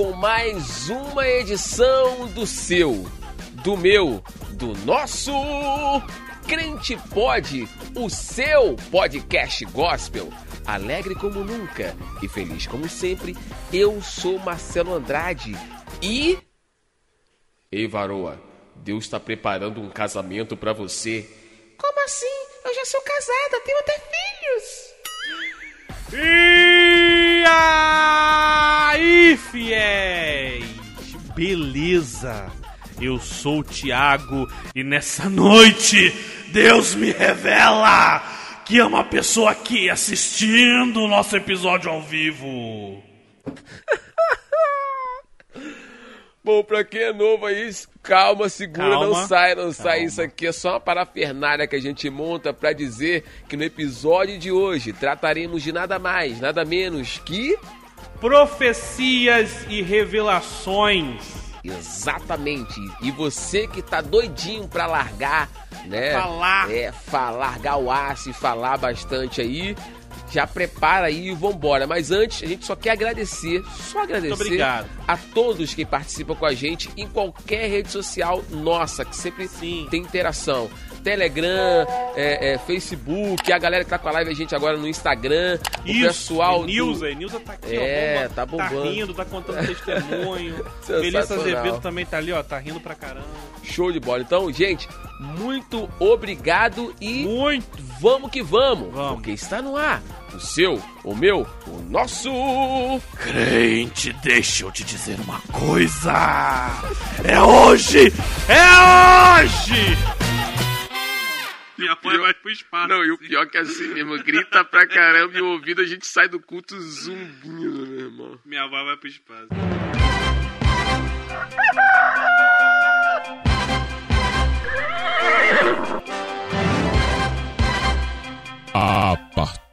com mais uma edição do seu, do meu, do nosso Crente Pod, o seu podcast gospel. Alegre como nunca e feliz como sempre, eu sou Marcelo Andrade e. Ei, varoa, Deus está preparando um casamento para você. Como assim? Eu já sou casada, tenho até filhos. E aí, fiéis? Beleza? Eu sou o Thiago e nessa noite Deus me revela que é uma pessoa aqui assistindo o nosso episódio ao vivo. Bom, pra quem é novo aí, calma, segura, Calma, não sai, não sai. calma. Isso aqui é só uma parafernália que a gente monta pra dizer que no episódio de hoje trataremos de nada mais, nada menos que. Profecias e revelações. Exatamente. E você que tá doidinho pra largar, né? Falar. É, falar, largar o aço e falar bastante aí. Já prepara aí e vambora. Mas antes, a gente só quer agradecer, só agradecer a todos que participam com a gente em qualquer rede social nossa, que sempre Sim. tem interação. Telegram, é, é, Facebook, a galera que tá com a live, a gente agora no Instagram, o pessoal. do- Nilza, Nilza tá aqui, É, ó. bomba- tá bombando. rindo, tá contando testemunho. Melissa Azevedo também tá ali, ó. Tá rindo pra caramba. Show de bola. Então, gente, muito obrigado e Muito. vamos que vamos, Vamos. porque está no ar o seu, o meu, o nosso. Crente, deixa eu te dizer uma coisa. É hoje! É hoje! Minha mãe vai pro espaço. Não, e o pior que é assim mesmo, grita pra caramba e o ouvido a gente sai do culto zumbindo, meu irmão. Minha avó vai pro espaço. A partir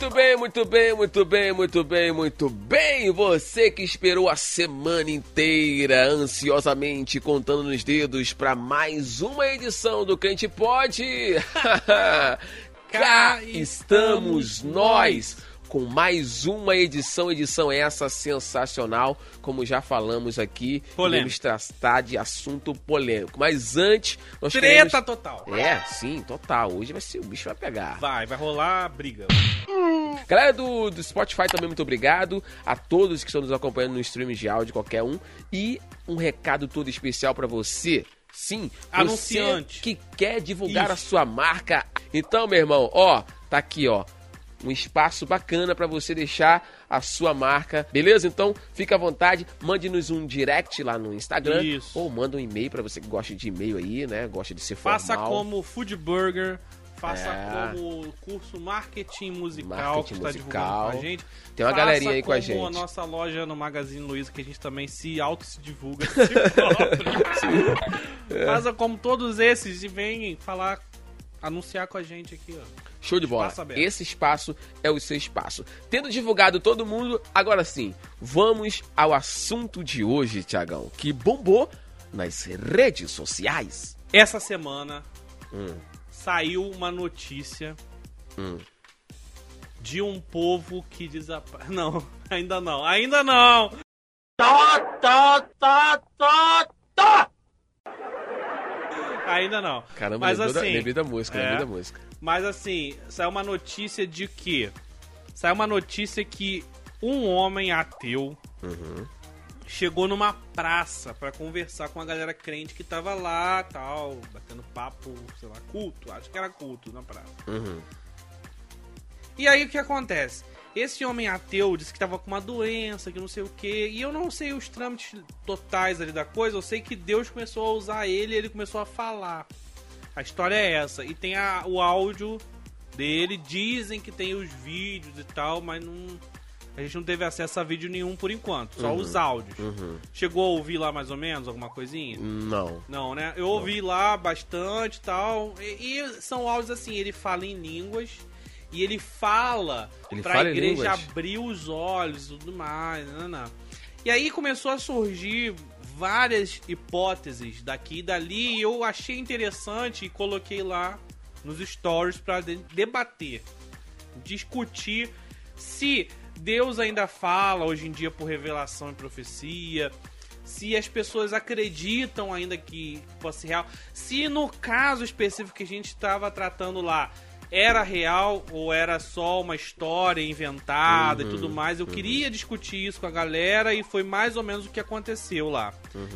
Muito bem, muito bem, muito bem, muito bem, muito bem. Você que esperou a semana inteira ansiosamente contando nos dedos para mais uma edição do Crente Pode. Cá estamos nós com mais uma edição, edição essa sensacional, como já falamos aqui, vamos tratar de assunto polêmico. Mas antes, nós Treta queremos... total. É, sim, total. Hoje vai ser, o bicho vai pegar. Vai, vai rolar briga. Galera do, do Spotify também, muito obrigado. A todos que estão nos acompanhando no stream de áudio, qualquer um. E um recado todo especial pra você. Sim, Anunciante. que quer divulgar Isso. a sua marca. Então, meu irmão, ó, tá aqui, ó. Um espaço bacana pra você deixar a sua marca, beleza? Então, fica à vontade, mande-nos um direct lá no Instagram Isso. ou manda um e-mail pra você que gosta de e-mail aí, né? Gosta de ser formal. Faça como Food Burger. Faça É. como curso Marketing Musical Marketing que está divulgando com a gente. Tem uma Faça galerinha aí com a gente. a nossa loja no Magazine Luiza, que a gente também se auto se divulga próprio. É. Faça como todos esses e venham falar, anunciar com a gente aqui, ó. Show de bola. Aberto. Esse espaço é o seu espaço. Tendo divulgado todo mundo, agora sim, vamos ao assunto de hoje, Tiagão, que bombou nas redes sociais. Essa semana Hum. Saiu uma notícia de um povo que desaparece. Não, ainda não, ainda não! Ainda não. Caramba, Mas lembrou da- assim, lembrei da música, é. lembrei da música. Mas assim, saiu uma notícia de que. Saiu uma notícia que um homem ateu Uhum. Chegou numa praça pra conversar com a galera crente que tava lá, tal, batendo papo, sei lá, culto, acho que era culto na praça. Uhum. E aí o que acontece? Esse homem ateu disse que tava com uma doença, que não sei o que, e eu não sei os trâmites totais ali da coisa, eu sei que Deus começou a usar ele e ele começou a falar. A história é essa. E tem a, o áudio dele, dizem que tem os vídeos e tal, mas não. A gente não teve acesso a vídeo nenhum por enquanto, só Uhum. os áudios. Uhum. Chegou a ouvir lá mais ou menos alguma coisinha? Não. Não, né? Eu ouvi lá bastante e tal. E, são áudios assim, ele fala em línguas e ele fala Ele pra fala em igreja línguas? abrir os olhos e tudo mais. Não, não. E aí começou a surgir várias hipóteses daqui e dali e eu achei interessante e coloquei lá nos stories pra de- debater, discutir se Deus ainda fala hoje em dia por revelação e profecia, se as pessoas acreditam ainda que fosse real, se no caso específico que a gente estava tratando lá era real ou era só uma história inventada e tudo mais. Eu queria discutir isso com a galera e foi mais ou menos o que aconteceu lá.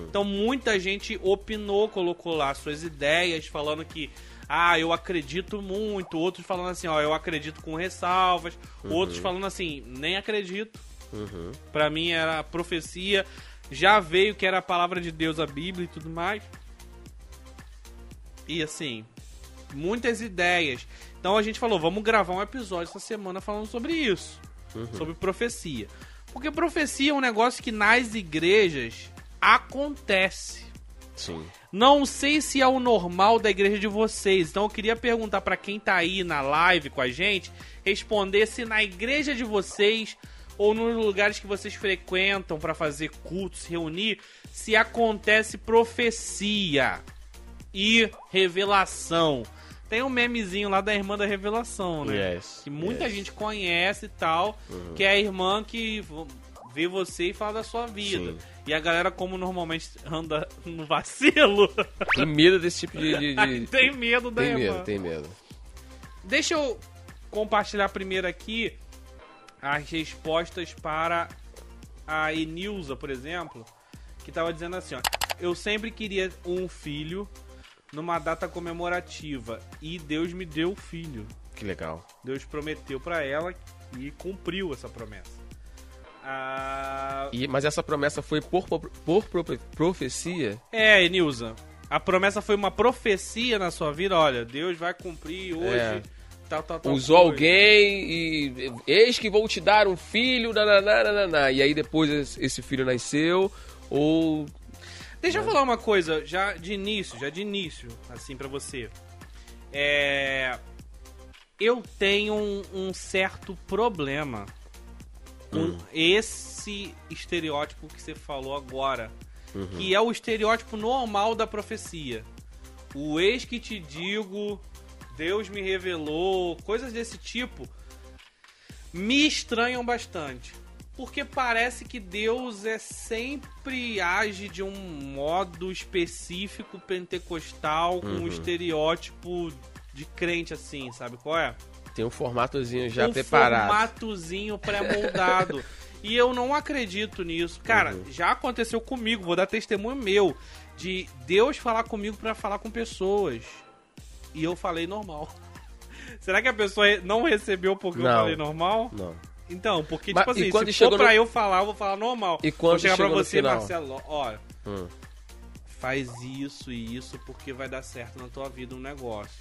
Então muita gente opinou, colocou lá suas ideias, falando que ah, eu acredito muito, outros falando assim, ó, eu acredito com ressalvas, outros falando assim, nem acredito. Uhum. Pra mim era a profecia, já veio que era a palavra de Deus, a Bíblia e tudo mais. E assim, muitas ideias. Então a gente falou, vamos gravar um episódio essa semana falando sobre isso, sobre profecia. Porque profecia é um negócio que nas igrejas acontece. Sim. Não sei se é o normal da igreja de vocês. Então eu queria perguntar pra quem tá aí na live com a gente, responder se na igreja de vocês ou nos lugares que vocês frequentam pra fazer cultos, reunir, se acontece profecia e revelação. Tem um memezinho lá da irmã da revelação, né? Yes, Que muita yes. gente conhece e tal, que é a irmã que v- vê você e fala da sua vida. Sim. E a galera, como normalmente anda no vacilo, Tem medo desse tipo de. de- tem medo da Tem irmã. medo, tem medo. Deixa eu compartilhar primeiro aqui as respostas para a Enilza, por exemplo, que tava dizendo assim, ó. Eu sempre queria um filho numa data comemorativa e Deus me deu o filho. Que legal. Deus prometeu pra ela e cumpriu essa promessa. Ah, E, mas essa promessa foi por, por, por profe- profecia? É, Enilza, a promessa foi uma profecia na sua vida. Olha, Deus vai cumprir hoje. É. Tal, tal, tal Usou coisa. alguém e. Eis que vou te dar um filho, nananá, nananá. E aí depois esse- filho nasceu, ou. Deixa eu falar uma coisa, já de início, já de início, assim, pra você. É. Eu tenho um, um certo problema com esse estereótipo que você falou agora. Que é o estereótipo normal da profecia. O ex que te digo, Deus me revelou, coisas desse tipo me estranham bastante. Porque parece que Deus é sempre age de um modo específico pentecostal, com um estereótipo de crente assim, sabe qual é? Tem um formatozinho já um preparado. formatozinho pré-moldado. e eu não acredito nisso. Cara, Uhum. já aconteceu comigo, vou dar testemunho meu, de Deus falar comigo pra falar com pessoas. E eu falei normal. Será que a pessoa não recebeu porque eu Não. falei normal? Não. Então, porque, Mas- tipo assim, quando se for pra no- eu falar, eu vou falar normal. E quando vou chegar pra você, final? Marcelo, olha, Hum. faz isso e isso porque vai dar certo na tua vida um negócio.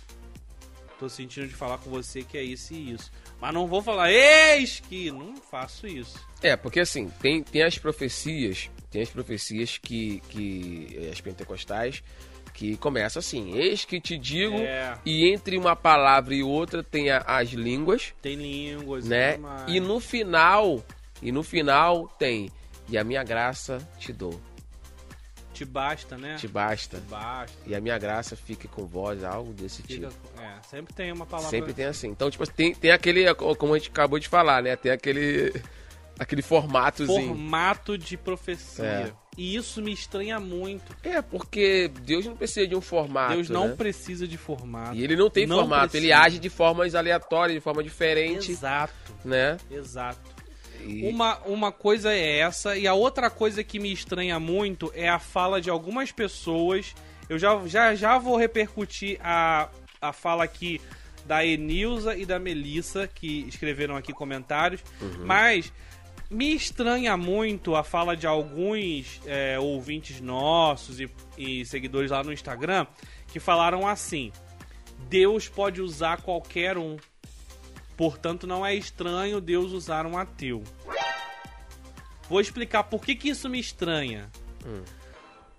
Tô sentindo de falar com você que é isso e isso. Mas não vou falar, eis que. Não faço isso. É, porque assim, tem, tem as profecias, tem as profecias que, que as pentecostais que começam assim, eis que te digo, É. e entre uma palavra e outra tem a- as línguas, Tem línguas né? E no final, e no final tem, e a minha graça te dou, Te basta, né? te basta. Te basta. E a minha graça fique com vós, algo desse Fica- tipo. é, sempre tem uma palavra. Sempre tem assim. Então, tipo, tem, tem aquele, como a gente acabou de falar, né? Tem aquele, aquele formatozinho. formato de profecia. É. E isso me estranha muito. É, porque Deus não precisa de um formato. Deus não né? precisa de formato. E ele não tem Não formato, ele precisa. age de formas aleatórias, de forma diferente, Exato, né? exato. E- Uma, uma coisa é essa, e a outra coisa que me estranha muito é a fala de algumas pessoas. Eu já, já, já vou repercutir a, a fala aqui da Enilza e da Melissa, que escreveram aqui comentários. Mas me estranha muito a fala de alguns é, ouvintes nossos e, e seguidores lá no Instagram que falaram assim: Deus pode usar qualquer um. Portanto, não é estranho Deus usar um ateu. Vou explicar por que, que isso me estranha.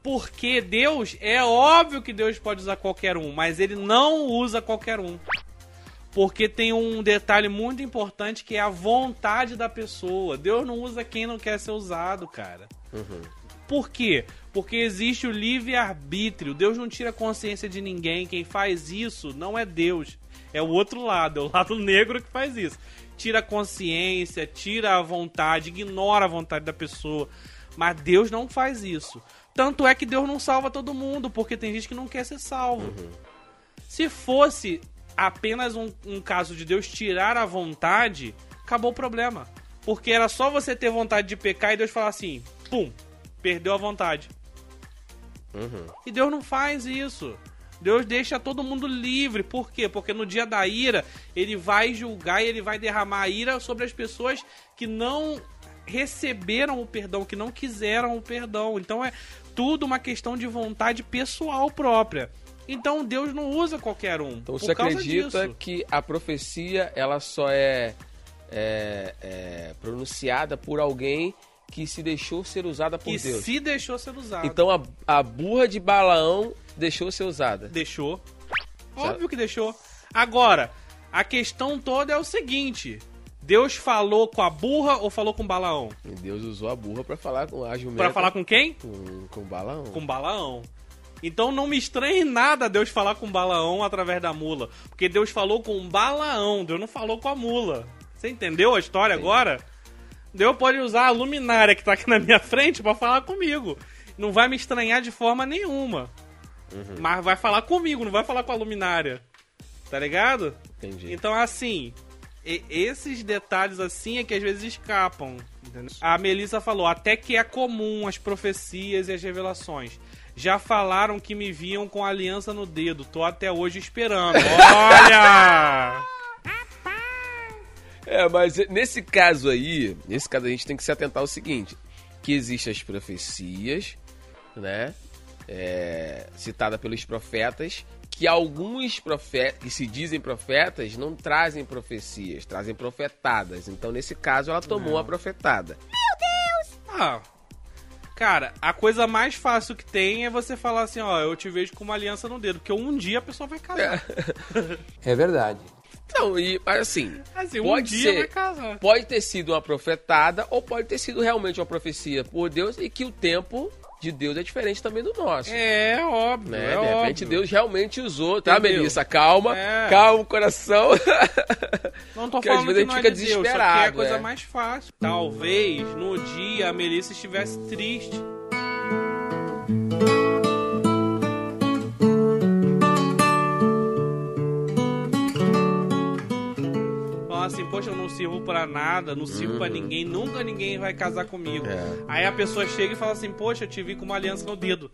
Porque Deus, é óbvio que Deus pode usar qualquer um, mas ele não usa qualquer um. Porque tem um detalhe muito importante que é a vontade da pessoa. Deus não usa quem não quer ser usado, cara. Por quê? Porque existe o livre-arbítrio. Deus não tira consciência de ninguém. Quem faz isso não é Deus. É o outro lado, é o lado negro que faz isso. Tira a consciência, tira a vontade, ignora a vontade da pessoa. Mas Deus não faz isso. Tanto é que Deus não salva todo mundo, porque tem gente que não quer ser salvo. Se fosse apenas um, um caso de Deus tirar a vontade, acabou o problema. Porque era só você ter vontade de pecar e Deus falar assim: pum, perdeu a vontade. E Deus não faz isso. Deus deixa todo mundo livre. Por quê? Porque no dia da ira, ele vai julgar e ele vai derramar a ira sobre as pessoas que não receberam o perdão, que não quiseram o perdão. Então é tudo uma questão de vontade pessoal própria. Então Deus não usa qualquer um. Então você acredita disso. que a profecia ela só é, é- é pronunciada por alguém que se deixou ser usada por que Deus? se deixou ser usado. Então a, a burra de Balaão deixou ser usada. Deixou. Óbvio que deixou. Agora, a questão toda é o seguinte: Deus falou com a burra ou falou com Balaão? Deus usou a burra pra falar com a jumenta. Pra falar com quem? com, com Balaão. Com Balaão. Então não me estranhe nada Deus falar com Balaão através da mula. Porque Deus falou com Balaão, Deus não falou com a mula. Você entendeu a história agora? Deus pode usar a luminária que tá aqui na minha frente pra falar comigo. Não vai me estranhar de forma nenhuma. Mas vai falar comigo, não vai falar com a luminária. Tá ligado? Entendi. Então, assim, e- esses detalhes assim é que às vezes escapam. entendeu? A Melissa falou, até que é comum as profecias e as revelações. Já falaram que me viam com a aliança no dedo. Tô até hoje esperando. Olha! É, mas nesse caso aí, nesse caso a gente tem que se atentar ao seguinte, que existem as profecias, né, é, citada pelos profetas, que alguns profetas, que se dizem profetas, não trazem profecias, trazem profetadas. Então, nesse caso, ela tomou a profetada. Ah, cara, a coisa mais fácil que tem é você falar assim, ó, eu te vejo com uma aliança no dedo, porque um dia a pessoa vai casar. É verdade. Não, e assim, Assim, um pode dia ser, pode ter sido uma profetada ou pode ter sido realmente uma profecia por Deus e que o tempo de Deus é diferente também do nosso. É, óbvio, né? é de repente óbvio. Deus realmente usou, tá, Entendeu? Melissa? Calma, É. calma o coração. Não tô Porque às falando vezes que a gente é fica de Deus, só que é a desesperado, coisa é. mais fácil. Talvez no dia a Melissa estivesse triste. Poxa, eu não sirvo pra nada, não sirvo pra ninguém, nunca ninguém vai casar comigo. Uhum. É. Aí a pessoa chega e fala assim, poxa, eu te vi com uma aliança no dedo.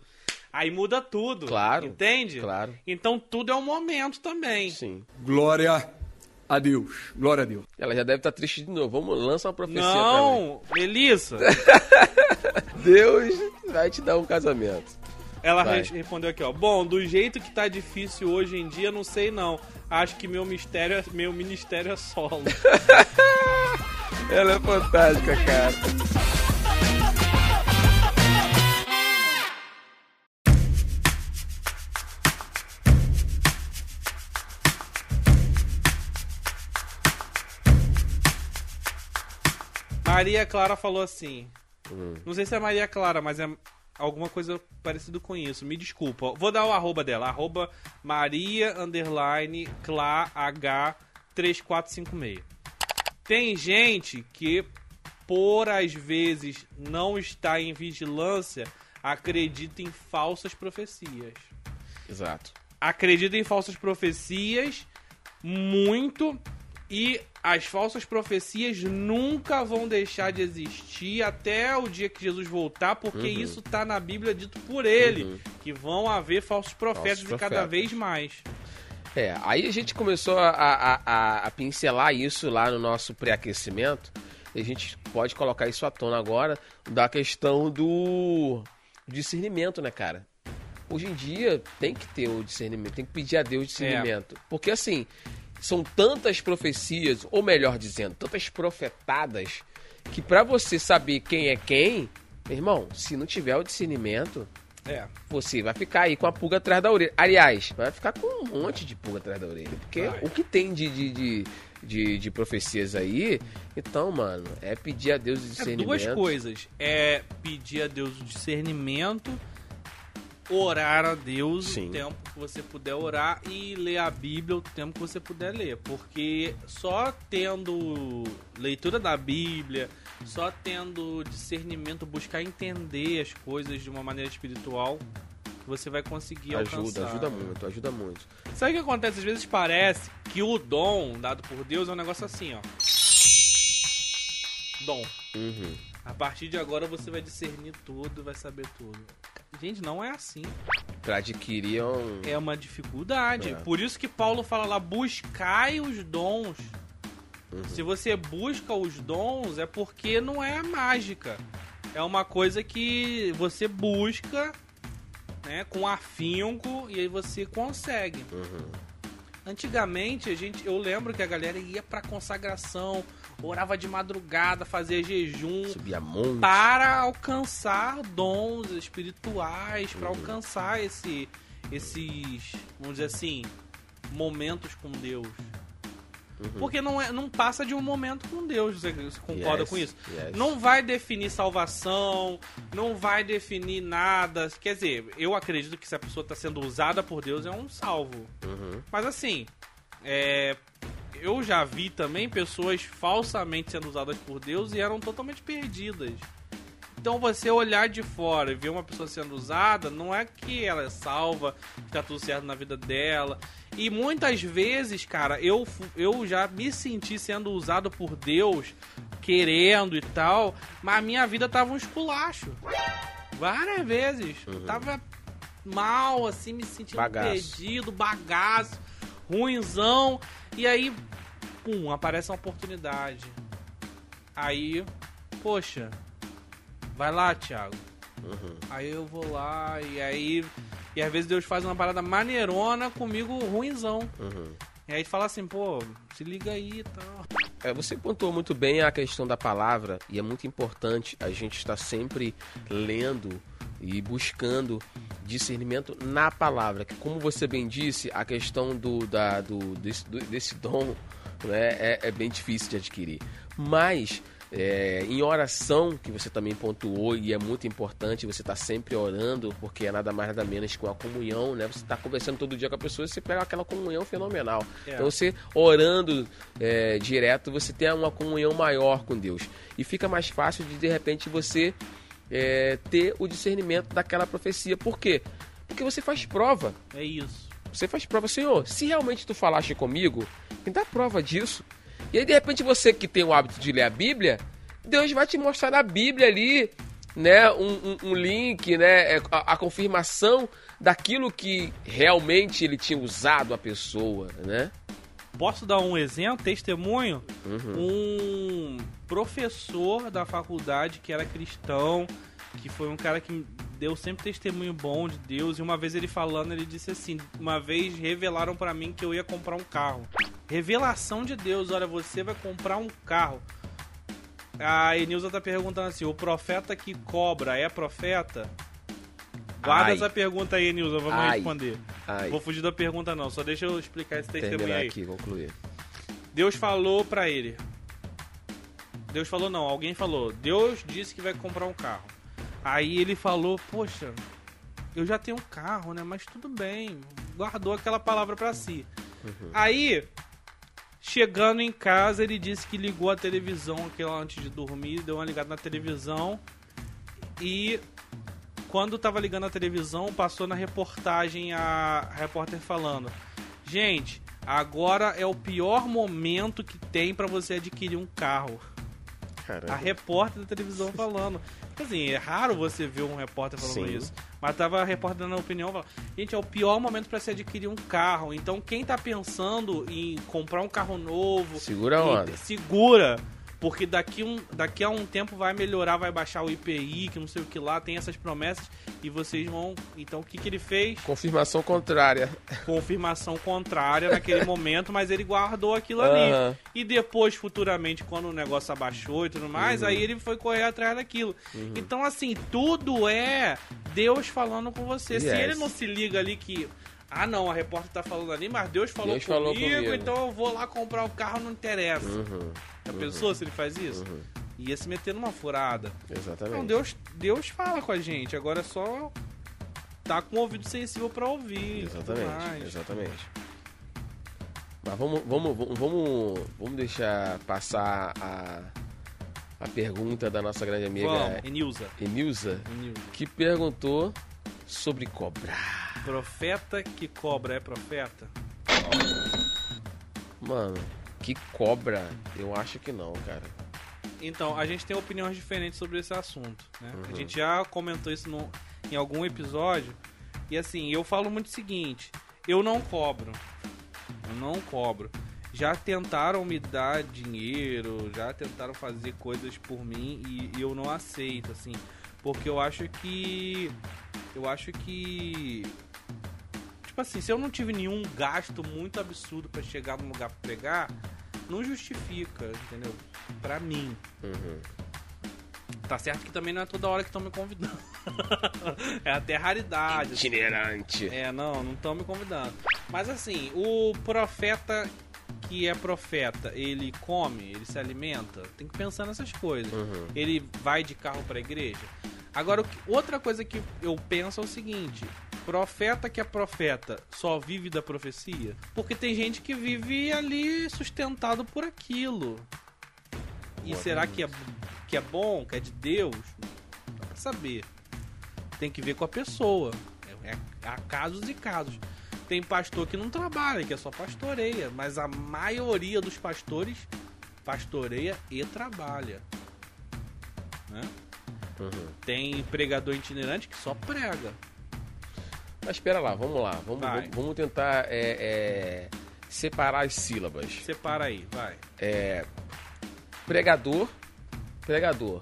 Aí muda tudo. Claro, Entende? claro. Então tudo é um momento também. Sim. Glória a Deus. Glória a Deus. Ela já deve estar triste de novo. Vamos, lança uma profecia. Não, Melissa. Deus vai te dar um casamento. Ela Vai. res- respondeu aqui, ó. Bom, do jeito que tá difícil hoje em dia, não sei não. Acho que meu mistério, é- meu ministério é solo. Ela é fantástica, cara. Maria Clara falou assim. Hum. Não sei se é Maria Clara, mas é alguma coisa parecida com isso. Me desculpa. Vou dar o arroba dela. Arroba Maria underline Clá H 3456. Tem gente que, por às vezes não estar em vigilância, acredita em falsas profecias. Exato. acredita em falsas profecias muito e as falsas profecias nunca vão deixar de existir até o dia que Jesus voltar, porque Uhum. isso tá na Bíblia dito por ele, que vão haver falsos profetas Falsos e cada profetas. vez mais. É, aí a gente começou a, a, a, a pincelar isso lá no nosso pré-aquecimento. E a gente pode colocar isso à tona agora da questão do discernimento, né, cara? Hoje em dia tem que ter o discernimento, tem que pedir a Deus discernimento. Porque assim, são tantas profecias, ou melhor dizendo, tantas profetadas, que para você saber quem é quem, meu irmão, se não tiver o discernimento, É. você vai ficar aí com a pulga atrás da orelha. Aliás, vai ficar com um monte de pulga atrás da orelha. Porque Vai. o que tem de, de, de, de, de profecias aí, então, mano, é pedir a Deus o É discernimento. duas coisas. É pedir a Deus o discernimento, orar a Deus Sim. o tempo que você puder orar e ler a Bíblia o tempo que você puder ler. Porque só tendo leitura da Bíblia, só tendo discernimento, buscar entender as coisas de uma maneira espiritual, você vai conseguir Ajuda, alcançar. ajuda muito, ajuda muito. Sabe o que acontece? Às vezes parece que o dom dado por Deus é um negócio assim, ó. Dom. Uhum. A partir de agora você vai discernir tudo, vai saber tudo. Gente, não é assim. Pra adquirir um... É uma dificuldade. É. Por isso que Paulo fala lá, buscai os dons. Uhum. Se você busca os dons, é porque não é mágica. É uma coisa que você busca, né, com afinco e aí você consegue. Uhum. Antigamente, a gente, eu lembro que a galera ia pra consagração, orava de madrugada, fazia jejum Subir a monte. para alcançar dons espirituais, para alcançar esse, esses, vamos dizer assim, momentos com Deus. Uhum. Porque não, é, não passa de um momento com Deus, você, você concorda Yes, com isso? yes. Não vai definir salvação, não vai definir nada. Quer dizer, eu acredito que se a pessoa está sendo usada por Deus é um salvo. Uhum. Mas assim, é, eu já vi também pessoas falsamente sendo usadas por Deus e eram totalmente perdidas. Então você olhar de fora e ver uma pessoa sendo usada, não é que ela é salva, que tá tudo certo na vida dela. E muitas vezes, cara, eu, eu já me senti sendo usado por Deus, querendo e tal, mas a minha vida tava um esculacho. Várias vezes. Eu tava mal, assim, me sentindo Bagaço. perdido, bagaço, ruinzão. E aí, pum, aparece uma oportunidade. Aí, poxa, vai lá, Thiago. Aí eu vou lá e aí. E às vezes Deus faz uma parada maneirona comigo ruinzão. Uhum. E aí fala assim, pô, se liga aí e tal. É, você pontuou muito bem a questão da palavra e é muito importante a gente estar sempre lendo e buscando discernimento na palavra. Que como você bem disse, a questão do, da, do, desse, do- desse dom né, é, é bem difícil de adquirir. Mas é, em oração, que você também pontuou, e é muito importante você estar sempre orando, porque é nada mais nada menos com a comunhão, né? Você está conversando todo dia com a pessoa e você pega aquela comunhão fenomenal. É. Então você orando é, direto, você tem uma comunhão maior com Deus. E fica mais fácil de de repente você é, ter o discernimento daquela profecia. Por quê? Porque você faz prova. É isso. Você faz prova, Senhor, se realmente tu falaste comigo, me dá prova disso. E aí, de repente, você que tem o hábito de ler a Bíblia, Deus vai te mostrar na Bíblia ali, né, um, um- um link, né, é, a, a confirmação daquilo que realmente ele tinha usado a pessoa, né? Posso dar um exemplo, testemunho? Uhum. Um professor da faculdade que era cristão, que foi um cara que deu sempre testemunho bom de Deus, e uma vez ele falando, ele disse assim: Uma vez revelaram pra mim que eu ia comprar um carro. Revelação de Deus, olha, você vai comprar um carro. A Enilza tá perguntando assim: o profeta que cobra é profeta? Guarda Ai. essa pergunta aí, Enilza, vamos Ai. responder. Ai, Vou fugir da pergunta, não, só deixa eu explicar esse testemunho terminar aí. aqui, concluir. Deus falou pra ele. Deus falou não, alguém falou. Deus disse que vai comprar um carro. Aí ele falou, poxa, eu já tenho um carro, né? Mas tudo bem. Guardou aquela palavra pra si. Aí, chegando em casa, ele disse que ligou a televisão aquela antes de dormir, deu uma ligada na televisão e quando tava ligando a televisão, passou na reportagem a repórter falando: "Gente, agora é o pior momento que tem pra você adquirir um carro". A repórter da televisão falando. Assim, é raro você ver um repórter falando Sim. isso. Mas tava a repórter dando a opinião, falando, gente, é o pior momento para se adquirir um carro. Então quem tá pensando em comprar um carro novo, Segura a onda. segura, porque daqui, um, daqui a um tempo vai melhorar, vai baixar o IPI, que não sei o que lá, tem essas promessas e vocês vão. Então o que que ele fez? Confirmação contrária. confirmação contrária naquele momento, mas ele guardou aquilo ali. E depois, futuramente, quando o negócio abaixou e tudo Uhum. mais, aí ele foi correr atrás daquilo. Então, assim, tudo é Deus falando com você. Se Yes. ele não se liga ali que. Ah, não, a repórter tá falando ali, mas Deus falou, Deus falou comigo, comigo. então eu vou lá comprar o carro, não interessa. Uhum, Já pensou se ele faz isso? Ia se meter numa furada. exatamente. Então, Deus, Deus fala com a gente, agora é só tá com o ouvido sensível pra ouvir. Exatamente, exatamente. Mas vamos, vamos, vamos, vamos, deixar passar a, a pergunta da nossa grande amiga Vamos, Enilza. Enilza, Enilza. que perguntou sobre cobrar. Profeta que cobra é profeta? Mano, que cobra? Eu acho que não, cara. Então, a gente tem opiniões diferentes sobre esse assunto, né? Uhum. A gente já comentou isso no- em algum episódio. E assim, eu falo muito o seguinte: eu não cobro. Eu não cobro. Já tentaram me dar dinheiro, já tentaram fazer coisas por mim e, e eu não aceito, assim. Porque eu acho que. Eu acho que. Tipo assim, se eu não tive nenhum gasto muito absurdo pra chegar num lugar pra pegar, não justifica, entendeu? Pra mim. Uhum. Tá certo que também não é toda hora que estão me convidando. é até raridade. assim. Itinerante. É, não, não estão me convidando. Mas assim, o profeta que é profeta, ele come, ele se alimenta? Tem que pensar nessas coisas. Uhum. Ele vai de carro pra igreja? Agora, outra coisa que eu penso é o seguinte: profeta que é profeta só vive da profecia? Porque tem gente que vive ali sustentado por aquilo. E será que é, que é bom, que é de Deus? Não dá pra saber. Tem que ver com a pessoa. É, é- há casos e casos. Tem pastor que não trabalha, que é só pastoreia. Mas a maioria dos pastores pastoreia e trabalha. Né? Uhum. Tem pregador itinerante que só prega. Mas espera lá, vamos lá. Vamos, vamos, vamos tentar é, é, separar as sílabas. Separa aí, vai. É, pregador, pregador.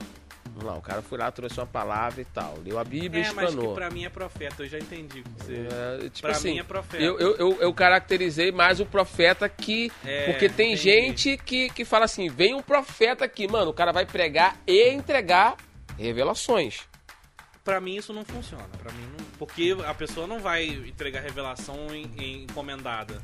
Vamos lá, o cara foi lá, trouxe uma palavra e tal. Leu a Bíblia e É, mas que explanou. pra mim é profeta, eu já entendi você. É, tipo pra assim, mim é profeta. Eu, eu, eu, eu caracterizei mais o profeta que. É, porque tem entendi. gente que, que fala assim: vem um profeta aqui, mano, o cara vai pregar e entregar revelações. Pra mim isso não funciona. Pra mim não... Porque a pessoa não vai entregar revelação em, em encomendada.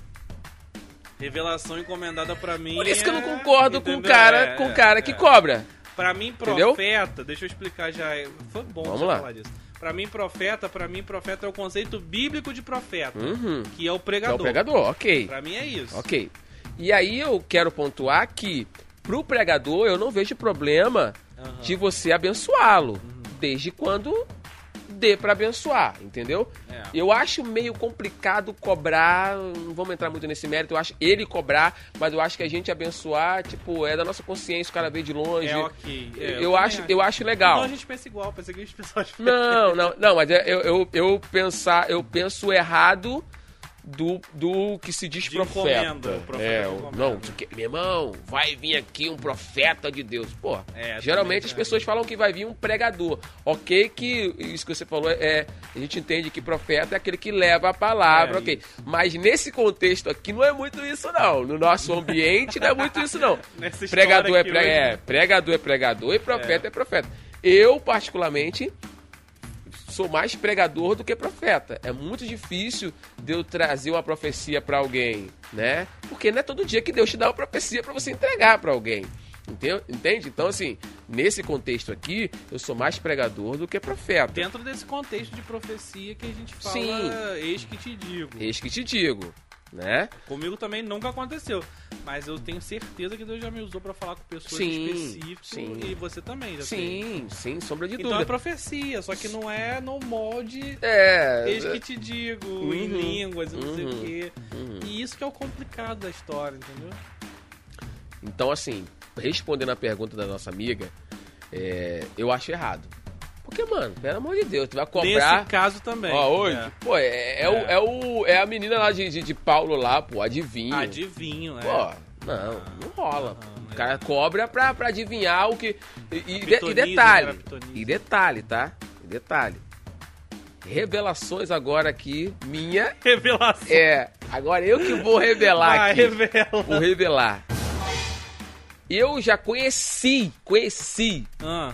Revelação encomendada pra mim. Por isso que eu não é- concordo com o entendeu? cara, É, com o é, cara que é. cobra. Pra mim, Entendeu? profeta, deixa eu explicar já. Foi bom Vamos lá. falar disso. Pra mim, profeta, pra mim, profeta é o conceito bíblico de profeta, Uhum. que é o Que é pregador. o pregador, ok. Pra mim é isso. Ok. E aí eu quero pontuar que pro pregador eu não vejo problema Aham. de você abençoá-lo, desde quando dê pra abençoar, entendeu? É. Eu acho meio complicado cobrar, não vamos entrar muito nesse mérito, eu acho ele cobrar, mas eu acho que a gente abençoar, tipo, é da nossa consciência, o cara vê de longe. É ok. É, eu, também acho, eu acho legal. Então a gente pensa igual, pensei que a gente pensava diferente. Não, não, não, mas é- eu, eu, eu pensar, eu penso errado do, do que se diz De profeta. encomenda, profeta é, encomenda. não, porque, meu irmão, vai vir aqui um profeta de Deus. Pô, É, geralmente as é. pessoas falam que vai vir um pregador. Ok que isso que você falou é, a gente entende que profeta é aquele que leva a palavra, É, ok. Mas nesse contexto aqui não é muito isso não. No nosso ambiente não é muito isso não. Pregador é, aqui pre- hoje, é, pregador é pregador e profeta é, profeta. Eu, particularmente, sou mais pregador do que profeta. É muito difícil de eu trazer uma profecia pra alguém, né? Porque não é todo dia que Deus te dá uma profecia pra você entregar pra alguém. Entende? Entende? Então, assim, nesse contexto aqui, eu sou mais pregador do que profeta. Dentro desse contexto de profecia que a gente fala, Sim. eis que te digo. Eis que te digo, né? Comigo também nunca aconteceu. Mas eu tenho certeza que Deus já me usou pra falar com pessoas Sim, específicas. sim. E você também, já tem. Sim, sim, sombra de Então é dúvida. profecia, só que não é no molde É. eis que te digo, em Uhum, línguas e não sei o uhum, quê. uhum. E isso que é o complicado da história, entendeu? Então, assim, respondendo a pergunta da nossa amiga, é, eu acho errado. Porque, mano, pelo amor de Deus, tu vai cobrar. Nesse caso também. Ó, hoje, É. pô, é, é, O, é, o, é a menina lá de, de, de Paulo lá, pô, adivinho. Adivinho, é. Pô, não, não rola. O cara cobra pra, pra adivinhar o que. E, e, de- e Pitonismo, detalhe. E detalhe, tá? E detalhe. Revelações agora aqui, minha. Revelação. É. Agora eu que vou revelar Vai, aqui. revela. Vou revelar. Eu já conheci, conheci. Ah,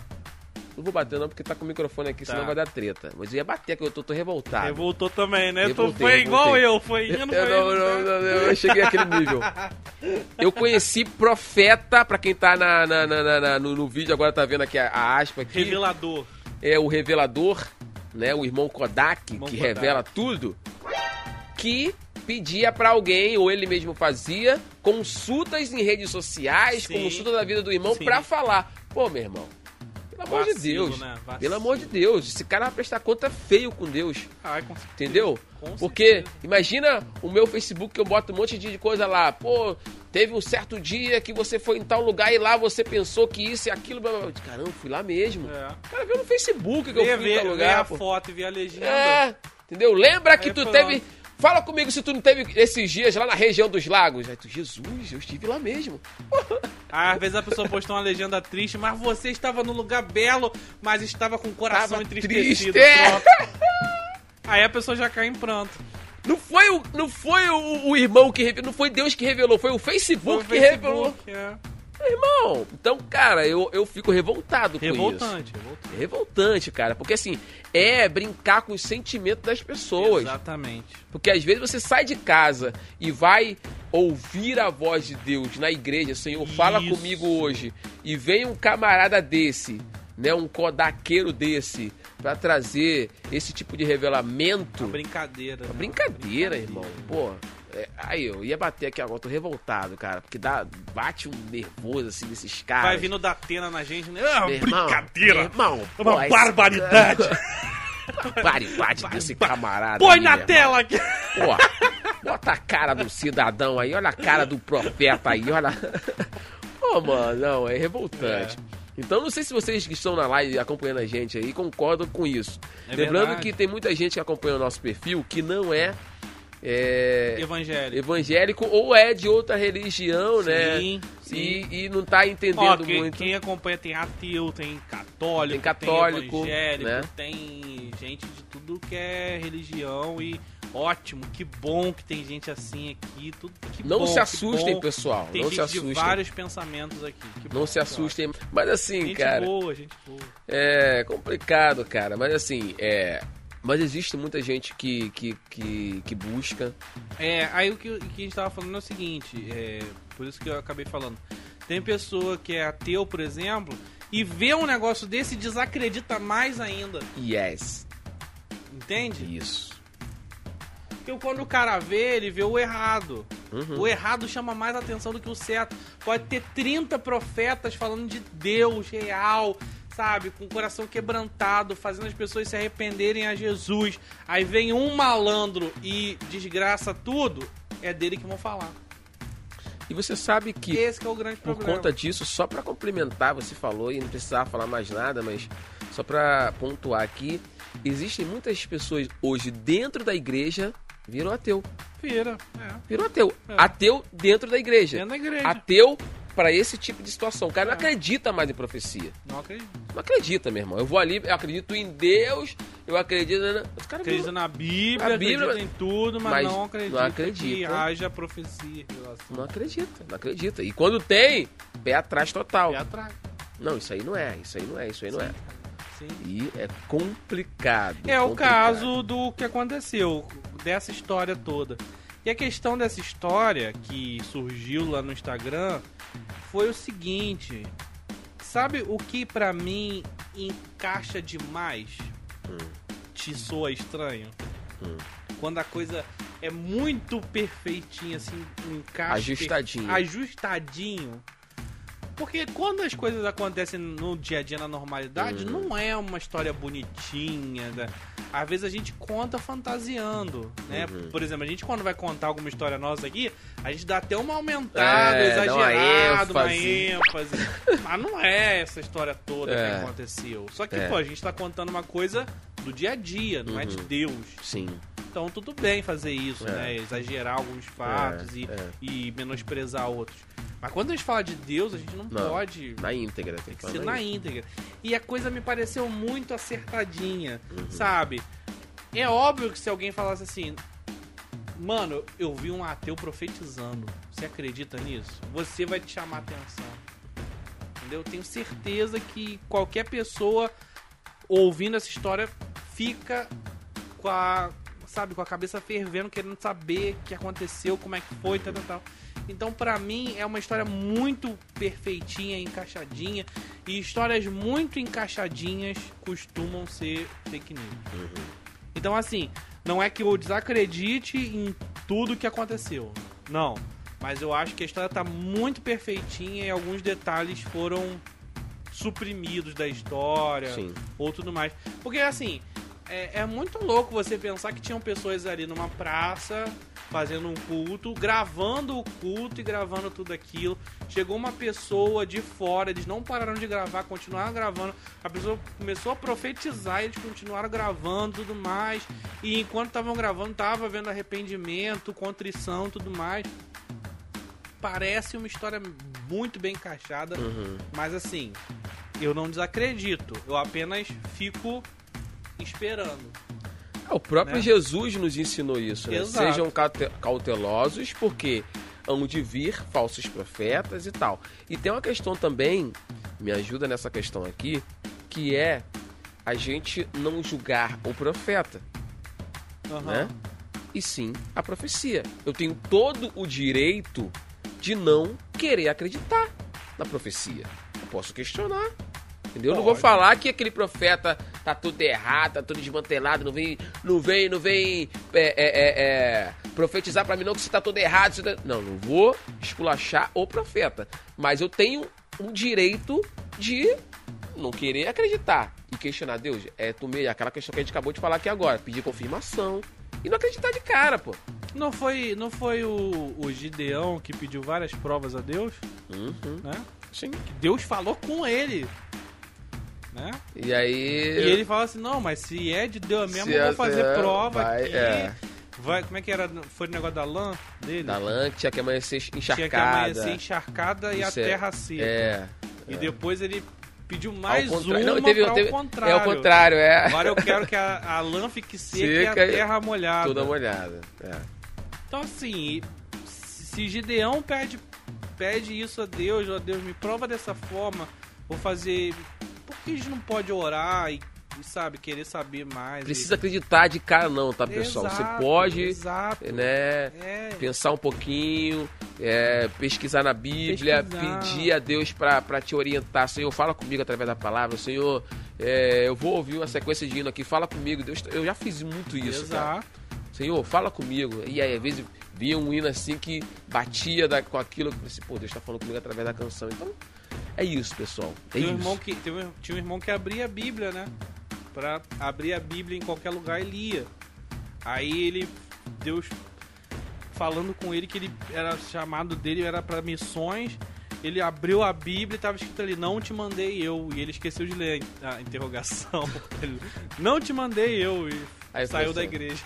Não vou bater não, porque tá com o microfone aqui, Tá. senão vai dar treta. Mas eu ia bater, que eu tô, tô revoltado. revoltou também, né? Tu Revoltei, foi igual revoltei. eu, foi indo, Eu foi não, indo. não, não, não, eu cheguei àquele nível. Eu conheci Profeta, pra quem tá na, na- na- na- no, no vídeo, agora tá vendo aqui a, a aspa aqui. Revelador. É o revelador, né? O irmão Kodak, Irmão que Kodak. revela tudo. Que pedia pra alguém, ou ele mesmo fazia, consultas em redes sociais, Sim. consulta da vida do irmão pra falar. Pô, meu irmão, pelo amor de Vacilo, Deus. né? Pelo amor de Deus, esse cara vai prestar conta feio com Deus. Ai, com. Entendeu? Com Porque, certeza. imagina o meu Facebook que eu boto um monte de coisa lá. Pô, teve um certo dia que você foi em tal lugar e lá você pensou que isso e aquilo. blá, blá. Caramba, fui lá mesmo. É. O cara viu no Facebook que eu Vê, fui em vê, tal vê lugar. a pô. foto e vê a legenda. É, entendeu? Lembra que Aí tu pronto. teve. Fala comigo se tu não teve esses dias lá na região dos lagos. Aí tu, Jesus, eu estive lá mesmo. Aí, às vezes a pessoa postou uma legenda triste, mas você estava num lugar belo, mas estava com o coração Tava entristecido. triste, é. Aí a pessoa já cai em pranto. Não foi o, não foi o, o irmão que revelou, não foi Deus que revelou, foi o Facebook, Foi que o revelou. Facebook, é. Irmão, então, cara, eu, eu fico revoltado com isso. Revoltante, revoltante. Revoltante, cara, porque assim, é brincar com os sentimentos das pessoas. Exatamente. Porque às vezes você sai de casa e vai ouvir a voz de Deus na igreja, Senhor, fala Isso. comigo hoje. E vem um camarada desse, né, um codaqueiro desse, pra trazer esse tipo de revelamento. Uma brincadeira. né? Brincadeira, irmão. Pô, aí eu ia bater aqui agora, tô revoltado, cara, porque dá, bate um nervoso assim desses caras. Vai vindo da Atena na gente, né? Ah, irmão, brincadeira. irmão, É uma pô, barbaridade. Barbaridade desse camarada. Põe aí, na tela aqui. Pô, bota a cara do cidadão aí, olha a cara do profeta aí, olha. Pô, mano, não, é revoltante. Então, não sei se vocês que estão na live acompanhando a gente aí concordam com isso. É Lembrando verdade. que tem muita gente que acompanha o nosso perfil que não é, é, Evangélico. evangélico ou é de outra religião, né? Sim, sim. E, e não tá entendendo Ó, quem, muito. quem acompanha tem ateu, tem católico, Tem católico, evangélico, né? tem gente de tudo que é religião e ótimo, que bom que tem gente assim aqui, tudo que Não bom, se assustem, bom. pessoal. Tem não se gente de assustem. vários pensamentos aqui. Não bom, se assustem. Mas assim. Gente cara, boa, gente boa. é complicado, cara. Mas assim, é. Mas existe muita gente que, que, que, que busca. É, aí o que, o que a gente tava falando é o seguinte, é, por isso que eu acabei falando. Tem pessoa que é ateu, por exemplo, e vê um negócio desse e desacredita mais ainda, Yes. entende? Isso. Porque quando o cara vê, ele vê o errado. Uhum. O errado chama mais atenção do que o certo. Pode ter 30 profetas falando de Deus real, sabe? Com o coração quebrantado, fazendo as pessoas se arrependerem a Jesus. Aí vem um malandro e desgraça tudo, é dele que vão falar. E você sabe que Esse que é o grande por problema. conta disso, só pra complementar, você falou e não precisava falar mais nada, mas só pra pontuar aqui, existem muitas pessoas hoje dentro da igreja virou ateu. Vira, é. Virou ateu. É. Ateu dentro da igreja. Dentro da igreja. Ateu pra esse tipo de situação. O cara não É. acredita mais em profecia. Não acredito. Não acredita, meu irmão. Eu vou ali, eu acredito em Deus, eu acredito. Na... Os caras Acredita na Bíblia, A Bíblia, acredita em tudo, mas, mas não não acredita, acredita. que haja profecia em relação não acredita, não acredita. E quando tem, pé atrás total. Pé atrás. Não, isso aí não é, isso aí não é, isso aí não é. Sim. E é complicado. É o complicado. caso do que aconteceu, dessa história toda. E a questão dessa história que surgiu lá no Instagram foi o seguinte: sabe o que pra mim encaixa demais? Te soa estranho? Hum. Quando a coisa é muito perfeitinha, assim, um encaixe Ajustadinho. ajustadinho. Porque quando as coisas acontecem no dia a dia, na normalidade, Uhum. não é uma história bonitinha. né? Às vezes a gente conta fantasiando, né? Uhum. Por exemplo, a gente quando vai contar alguma história nossa aqui, a gente dá até uma aumentada, É, uma exagerada, uma ênfase. ênfase. Mas não é essa história toda É. que aconteceu. Só que, É. pô, a gente tá contando uma coisa do dia a dia, não é de Uhum. Deus. Sim. Então tudo bem fazer isso, É. né? Exagerar alguns fatos É, e, é. e menosprezar outros. Mas quando a gente fala de Deus, a gente não, Não. pode Na íntegra, tem que ser falar. na íntegra. E a coisa me pareceu muito acertadinha, Uhum. sabe? É óbvio que se alguém falasse assim, mano, eu vi um ateu profetizando, você acredita nisso? Você vai te chamar a atenção. Entendeu? Tenho certeza que qualquer pessoa ouvindo essa história fica com a, sabe, com a cabeça fervendo, querendo saber o que aconteceu, como é que foi, tal, tal, tal. Então, pra mim, é uma história muito perfeitinha, encaixadinha. E histórias muito encaixadinhas costumam ser fake news. Então, assim, não é que eu desacredite em tudo que aconteceu. Não. Mas eu acho que a história tá muito perfeitinha e alguns detalhes foram suprimidos da história Sim. ou tudo mais. Porque, assim, é, é muito louco você pensar que tinham pessoas ali numa praça fazendo um culto, gravando o culto e gravando tudo aquilo. Chegou uma pessoa de fora, eles não pararam de gravar, continuaram gravando. A pessoa começou a profetizar, eles continuaram gravando tudo mais. E enquanto estavam gravando, tava vendo arrependimento, contrição, tudo mais. Parece uma história muito bem encaixada, Uhum. mas assim, eu não desacredito, eu apenas fico esperando. É, O próprio Né? Jesus nos ensinou isso, né? Sejam caute- cautelosos, porque hão de vir falsos profetas e tal. E tem uma questão também, me ajuda nessa questão aqui, que é a gente não julgar o profeta, Aham. né? E sim a profecia. Eu tenho todo o direito de não querer acreditar na profecia. Eu posso questionar. Entendeu? Eu não vou Pode. falar que aquele profeta tá tudo errado, tá tudo desmantelado, não vem, não vem, não vem é, é, é, é, profetizar pra mim não que você tá tudo errado. Você tá... Não, não vou esculachar o profeta. Mas eu tenho um direito de não querer acreditar e questionar Deus. É tu meio aquela questão que a gente acabou de falar aqui agora, pedir confirmação e não acreditar de cara, pô. Não foi, não foi o, o Gideão que pediu várias provas a Deus, Uhum. né? Sim. Deus falou com ele, né? E aí. E ele fala assim, não, mas se é de Deus mesmo, eu vou é- fazer é, prova vai, aqui. é. Vai, como é que era? Foi o negócio da lã dele? Da lã que tinha que amanhecer encharcada. Tinha que amanhecer encharcada e a Isso é- terra seca. É. E depois ele pediu mais uma. Não, pra teve, ao teve- contrário. É o contrário, é. Agora eu quero que a, a lã fique seca, Seca e e a terra molhada. Toda molhada. É. Então assim, se Gideão pede, pede isso a Deus, ó Deus, me prova dessa forma, vou fazer. Por que a gente não pode orar e, e, sabe, querer saber mais? Precisa acreditar de cara não, tá, pessoal? Exato, Você pode, Exato. né, É. pensar um pouquinho, é, pesquisar na Bíblia, Pesquisar. pedir a Deus pra te orientar. Senhor, fala comigo através da palavra. Senhor, é, eu vou ouvir uma sequência de hino aqui, fala comigo. Deus, eu já fiz muito isso, cara. Exato. Senhor, fala comigo. E aí, às vezes, via um hino assim que batia da- com aquilo. Eu assim, pô, Deus tá falando comigo através da canção. Então, é isso, pessoal. É Tinha um, isso. irmão que, tinha um- tinha um irmão que abria a Bíblia, né? Pra abrir a Bíblia em qualquer lugar, ele ia. Aí ele, Deus falando com ele que ele era chamado dele, era pra missões. Ele abriu a Bíblia e tava escrito ali, não te mandei eu. E ele esqueceu de ler a interrogação. Ele, não te mandei eu. E Aí saiu da assim, igreja.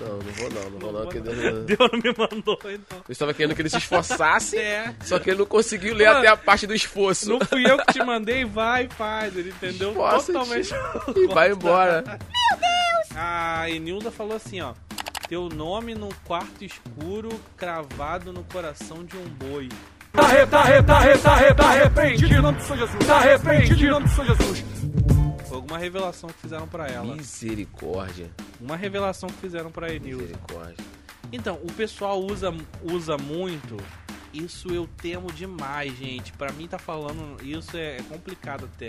Não, não vou não, não vou Não não. que vou Deus não- Deus não me mandou, então. Eu estava querendo que ele se esforçasse, É. só que ele não conseguiu ler Mano, até a parte do esforço. Não fui eu que te mandei, vai, faz. Ele entendeu totalmente. E vai embora. A Enilda falou assim, ó. Teu nome num quarto escuro cravado no coração de um boi. Tá, re, tá, re, tá, re, tá, re, tá repreendido em nome do Senhor Jesus. Tá repreendido em nome do Senhor Jesus. Alguma revelação que fizeram pra ela. Misericórdia. Uma revelação que fizeram pra Enilda. Misericórdia. Então, o pessoal usa, usa muito. Isso eu temo demais, gente. Pra mim tá falando isso é, é complicado até.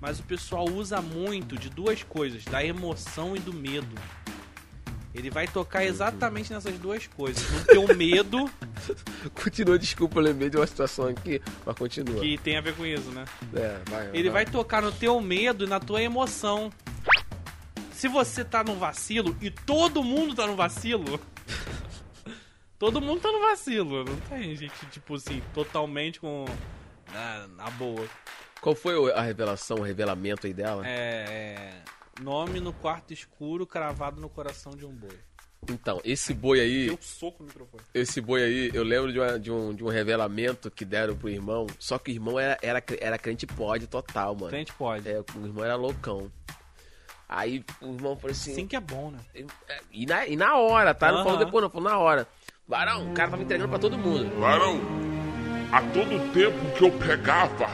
Mas o pessoal usa muito de duas coisas, da emoção e do medo. Ele vai tocar exatamente nessas duas coisas, no teu medo Continua, desculpa, eu lembrei de uma situação aqui, mas continua. Que tem a ver com isso, né? É, vai, Ele vai tocar no teu medo e na tua emoção. Se você tá num vacilo e todo mundo tá no vacilo. todo mundo tá no vacilo. Não tem gente, tipo assim, totalmente com. Na, na boa. Qual foi a revelação, o revelamento aí dela? É, é. Nome no quarto escuro cravado no coração de um boi. Então, esse boi aí, Deu soco no microfone. esse boi aí, eu lembro de, uma- de um, de um revelamento que deram pro irmão, só que o irmão era, era, era crente pode total, mano. Crente pode. É, o irmão era loucão. Aí o irmão falou assim. Sim que é bom, né? E na, e na hora, tá? Não falou depois, não, falou na hora. Varão, o cara tava entregando pra todo mundo. Varão, a todo tempo que eu pegava,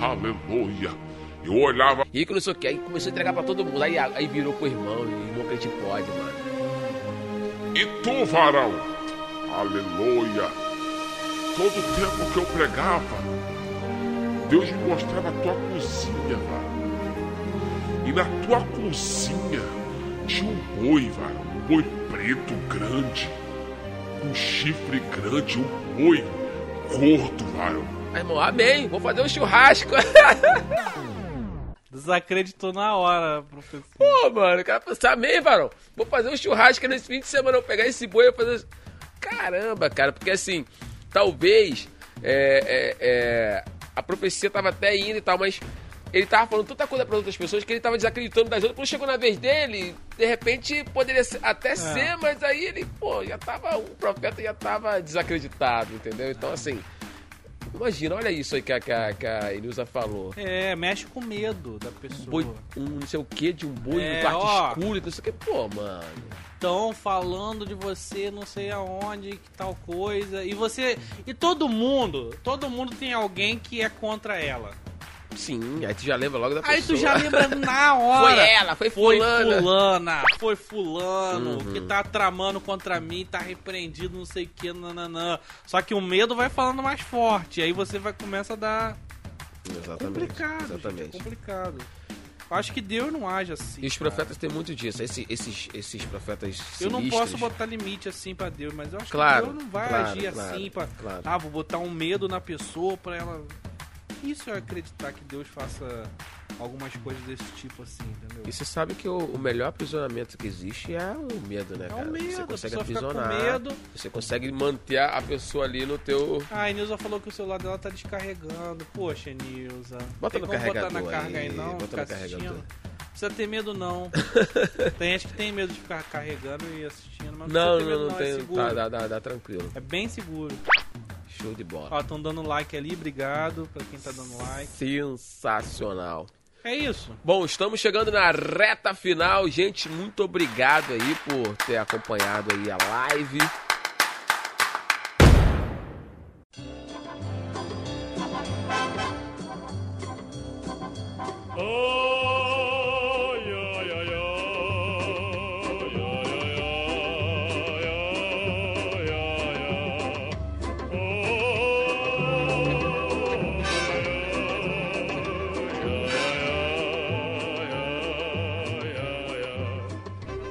aleluia, eu olhava E que não sei o que, aí começou a entregar pra todo mundo. Aí, aí virou pro irmão, e o irmão crente pode, mano. E tu, varão, aleluia, todo tempo que eu pregava, Deus me mostrava a tua cozinha, varão. E na tua cozinha tinha um boi, varão, um boi preto grande, um chifre grande, um boi gordo, varão. Aí, irmão, amém, vou fazer um churrasco. Desacreditou na hora, professor. Pô, mano, o cara falou assim, amém, varão, vou fazer um churrasco nesse fim de semana, eu vou pegar esse boi e fazer... Caramba, cara, porque assim, talvez é, é, é, a profecia tava até indo e tal, mas ele tava falando tanta coisa para outras pessoas que ele tava desacreditando das outras. Quando chegou na vez dele, de repente poderia ser- até ser, mas aí ele, pô, já tava, o profeta já tava desacreditado, entendeu? Então, assim, imagina, olha isso aí que a, que a, que a Elisa falou. É, mexe com medo da pessoa. Boi, um não sei o que de um boi É, no quarto ó. escuro, não sei o que. Pô, mano. Estão falando de você não sei aonde, que tal coisa. E você. E todo mundo, todo mundo tem alguém que é contra ela. Sim, aí tu já lembra logo da pessoa. Aí tu já lembra na hora. Foi ela, foi Foi fulana. fulana, foi fulano Uhum. que tá tramando contra mim, tá repreendido, não sei o que, nananã. Só que o medo vai falando mais forte, aí você vai começa a dar Exatamente. complicado, gente, é Exatamente. complicado. Acho que Deus não age assim. E os cara. profetas têm muito disso. Esse- esses, esses profetas Eu não sinistros, posso botar limite assim pra Deus, mas eu acho Claro, que Deus não vai claro, agir claro, assim pra. Ah, vou botar um medo na pessoa pra ela. Isso é acreditar que Deus faça algumas coisas desse tipo assim, entendeu? E você sabe que o, o melhor aprisionamento que existe é o medo, né, É o cara? medo, você a consegue com aprisionar. medo. Você consegue manter a pessoa ali no teu. Ah, a Nilza falou que o celular dela tá descarregando. Poxa, Nilza. Bota Tem no como botar na carregador carga aí, aí, não? bota no carregador. Não precisa ter medo, não. tem gente que tem medo de ficar carregando e assistindo, mas Não, não, não, medo, não, não. É tem. seguro. Tá, dá, dá, dá tranquilo. É bem seguro. Show de bola. Ó, estão dando like ali, obrigado pra quem tá dando like. Sensacional. É isso. Bom, estamos chegando na reta final. Gente, muito obrigado aí por ter acompanhado aí a live.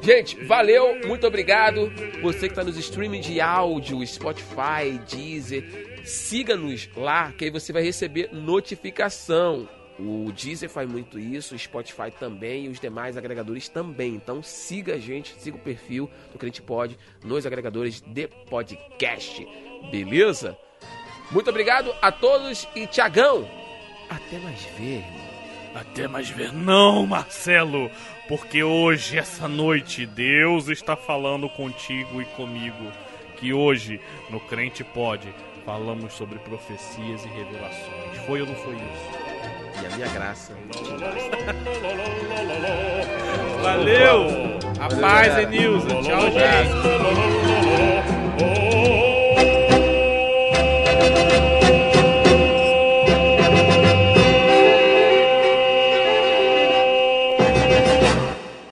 Gente, valeu, muito obrigado. Você que está nos streaming de áudio, Spotify, Deezer, siga-nos lá, que aí você vai receber notificação. O Deezer faz muito isso, o Spotify também e os demais agregadores também. Então siga a gente, siga o perfil do Crente Pod nos agregadores de podcast. Beleza? Muito obrigado a todos e Tiagão, até mais ver, irmão. Até mais ver. Não, Marcelo, porque hoje, essa noite, Deus está falando contigo e comigo. Que hoje, no Crente Pode, falamos sobre profecias e revelações. Foi ou não foi isso? E a minha graça. Valeu! A paz. Enilza. Tchau, gente.